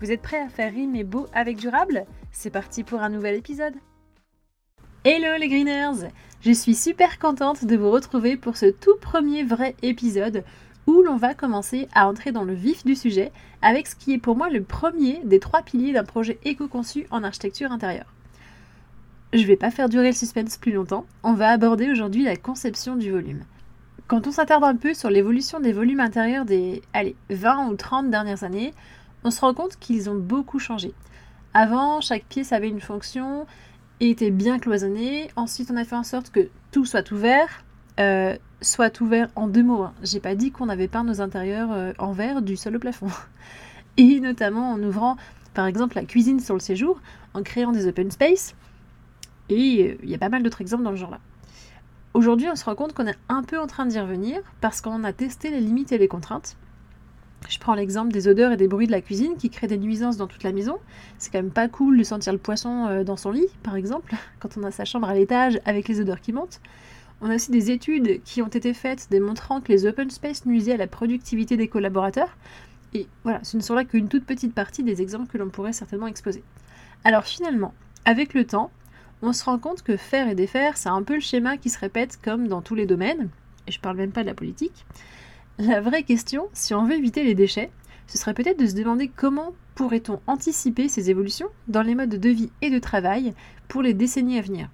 Vous êtes prêts à faire rimer beau avec durable? C'est parti pour un nouvel épisode Hello les greeners Je suis super contente de vous retrouver pour ce tout premier vrai épisode où l'on va commencer à entrer dans le vif du sujet avec ce qui est pour moi le premier des trois piliers d'un projet éco-conçu en architecture intérieure. Je vais pas faire durer le suspense plus longtemps, on va aborder aujourd'hui la conception du volume. Quand on s'attarde un peu sur l'évolution des volumes intérieurs des allez, 20 ou 30 dernières années, on se rend compte qu'ils ont beaucoup changé. Avant, chaque pièce avait une fonction et était bien cloisonnée. Ensuite, on a fait en sorte que tout soit ouvert. Euh, soit ouvert en deux mots. Hein. J'ai pas dit qu'on avait peint nos intérieurs euh, en verre du sol au plafond. Et notamment en ouvrant, par exemple, la cuisine sur le séjour, en créant des open space. Et euh, il y a pas mal d'autres exemples dans le genre là. Aujourd'hui, on se rend compte qu'on est un peu en train d'y revenir parce qu'on a testé les limites et les contraintes. Je prends l'exemple des odeurs et des bruits de la cuisine qui créent des nuisances dans toute la maison. C'est quand même pas cool de sentir le poisson euh, dans son lit, par exemple, quand on a sa chambre à l'étage avec les odeurs qui montent. On a aussi des études qui ont été faites démontrant que les open space nuisaient à la productivité des collaborateurs. Et voilà, ce ne sont là qu'une toute petite partie des exemples que l'on pourrait certainement exposer. Alors finalement, avec le temps, on se rend compte que faire et défaire, c'est un peu le schéma qui se répète comme dans tous les domaines, et je parle même pas de la politique. La vraie question, si on veut éviter les déchets, ce serait peut-être de se demander comment pourrait-on anticiper ces évolutions dans les modes de vie et de travail pour les décennies à venir.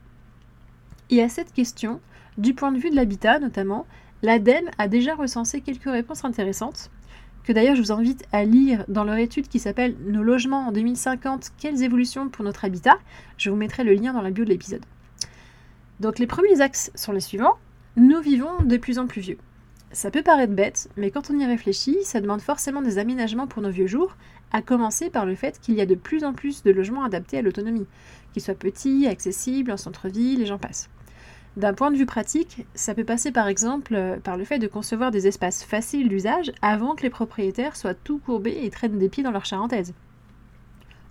Et à cette question, du point de vue de l'habitat notamment, l'ADEME a déjà recensé quelques réponses intéressantes, que d'ailleurs je vous invite à lire dans leur étude qui s'appelle Nos logements en 2050, quelles évolutions pour notre habitat? Je vous mettrai le lien dans la bio de l'épisode. Donc les premiers axes sont les suivants. Nous vivons de plus en plus vieux. Ça peut paraître bête, mais quand on y réfléchit, ça demande forcément des aménagements pour nos vieux jours, à commencer par le fait qu'il y a de plus en plus de logements adaptés à l'autonomie, qu'ils soient petits, accessibles, en centre-ville, et j'en passe. D'un point de vue pratique, ça peut passer par exemple euh, par le fait de concevoir des espaces faciles d'usage avant que les propriétaires soient tout courbés et traînent des pieds dans leur charentaise.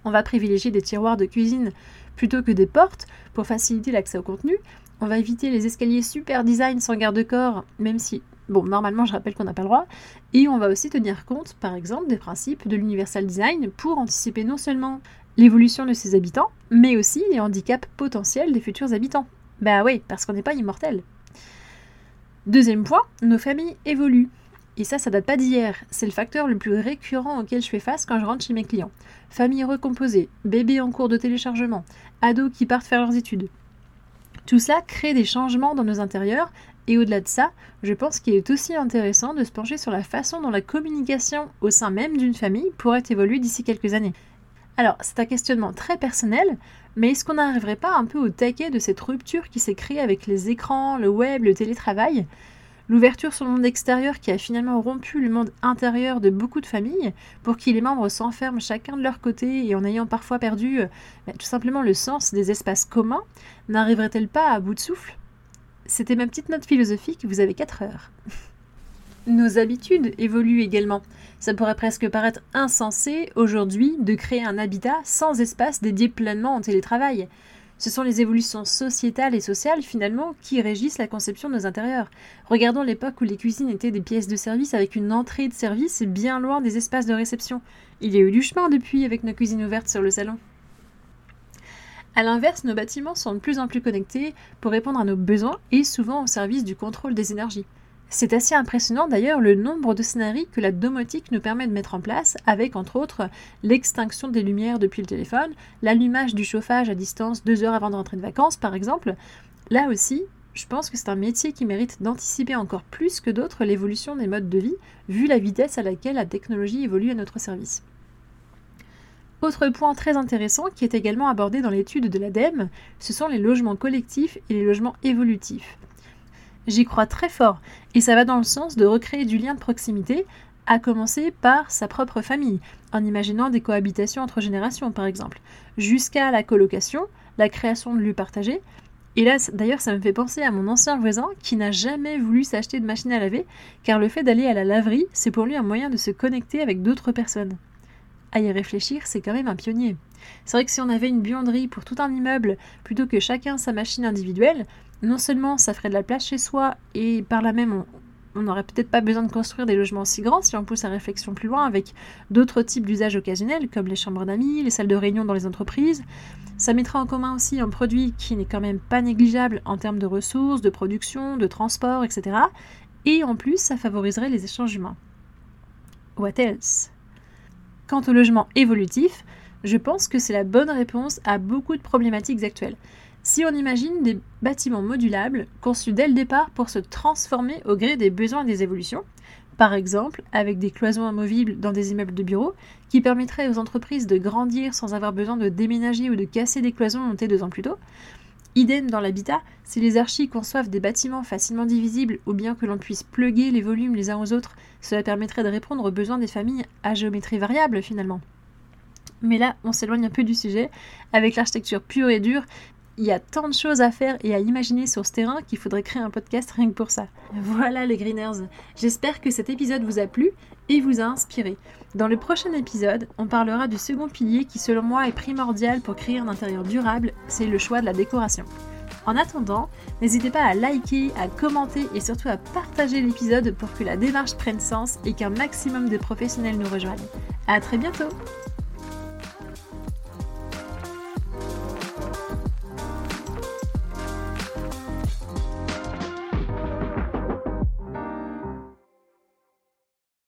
On va privilégier des tiroirs de cuisine plutôt que des portes pour faciliter l'accès au contenu. On va éviter les escaliers super design sans garde-corps, même si Bon, normalement, je rappelle qu'on n'a pas le droit. Et on va aussi tenir compte, par exemple, des principes de l'universal design pour anticiper non seulement l'évolution de ses habitants, mais aussi les handicaps potentiels des futurs habitants. Bah oui, parce qu'on n'est pas immortel. Deuxième point, nos familles évoluent. Et ça, ça date pas d'hier. C'est le facteur le plus récurrent auquel je fais face quand je rentre chez mes clients. Famille recomposée, bébés en cours de téléchargement, ados qui partent faire leurs études. Tout ça crée des changements dans nos intérieurs et au-delà de ça, je pense qu'il est aussi intéressant de se pencher sur la façon dont la communication au sein même d'une famille pourrait évoluer d'ici quelques années. Alors, c'est un questionnement très personnel, mais est-ce qu'on n'arriverait pas un peu au taquet de cette rupture qui s'est créée avec les écrans, le web, le télétravail? L'ouverture sur le monde extérieur qui a finalement rompu le monde intérieur de beaucoup de familles pour qui les membres s'enferment chacun de leur côté et en ayant parfois perdu euh, bah, tout simplement le sens des espaces communs, n'arriverait-elle pas à bout de souffle? C'était ma petite note philosophique, vous avez 4 heures. Nos habitudes évoluent également. Ça pourrait presque paraître insensé aujourd'hui de créer un habitat sans espace dédié pleinement au télétravail. Ce sont les évolutions sociétales et sociales finalement qui régissent la conception de nos intérieurs. Regardons l'époque où les cuisines étaient des pièces de service avec une entrée de service bien loin des espaces de réception. Il y a eu du chemin depuis avec nos cuisines ouvertes sur le salon. A l'inverse, nos bâtiments sont de plus en plus connectés pour répondre à nos besoins et souvent au service du contrôle des énergies. C'est assez impressionnant d'ailleurs le nombre de scénarios que la domotique nous permet de mettre en place, avec entre autres l'extinction des lumières depuis le téléphone, l'allumage du chauffage à distance deux heures avant de rentrer de vacances par exemple. Là aussi, je pense que c'est un métier qui mérite d'anticiper encore plus que d'autres l'évolution des modes de vie, vu la vitesse à laquelle la technologie évolue à notre service. Autre point très intéressant qui est également abordé dans l'étude de l'ADEME, ce sont les logements collectifs et les logements évolutifs. J'y crois très fort et ça va dans le sens de recréer du lien de proximité à commencer par sa propre famille, en imaginant des cohabitations entre générations par exemple, jusqu'à la colocation, la création de lieux partagés. Et là, d'ailleurs, ça me fait penser à mon ancien voisin qui n'a jamais voulu s'acheter de machine à laver, car le fait d'aller à la laverie, c'est pour lui un moyen de se connecter avec d'autres personnes. À y réfléchir, c'est quand même un pionnier. C'est vrai que si on avait une buanderie pour tout un immeuble, plutôt que chacun sa machine individuelle, non seulement ça ferait de la place chez soi, et par là même on, n'aurait peut-être pas besoin de construire des logements si grands si on pousse la réflexion plus loin avec d'autres types d'usages occasionnels comme les chambres d'amis, les salles de réunion dans les entreprises. Ça mettra en commun aussi un produit qui n'est quand même pas négligeable en termes de ressources, de production, de transport, etc. Et en plus, ça favoriserait les échanges humains. What else? Quant au logement évolutif, je pense que c'est la bonne réponse à beaucoup de problématiques actuelles. Si on imagine des bâtiments modulables conçus dès le départ pour se transformer au gré des besoins et des évolutions, par exemple avec des cloisons amovibles dans des immeubles de bureaux qui permettraient aux entreprises de grandir sans avoir besoin de déménager ou de casser des cloisons montées deux ans plus tôt. Idem dans l'habitat, si les archis conçoivent des bâtiments facilement divisibles ou bien que l'on puisse pluguer les volumes les uns aux autres, cela permettrait de répondre aux besoins des familles à géométrie variable finalement. Mais là, on s'éloigne un peu du sujet. Avec l'architecture pure et dure, il y a tant de choses à faire et à imaginer sur ce terrain qu'il faudrait créer un podcast rien que pour ça. Voilà les Greeners, j'espère que cet épisode vous a plu et vous a inspiré. Dans le prochain épisode, on parlera du second pilier qui selon moi est primordial pour créer un intérieur durable, c'est le choix de la décoration. En attendant, n'hésitez pas à liker, à commenter et surtout à partager l'épisode pour que la démarche prenne sens et qu'un maximum de professionnels nous rejoignent. A très bientôt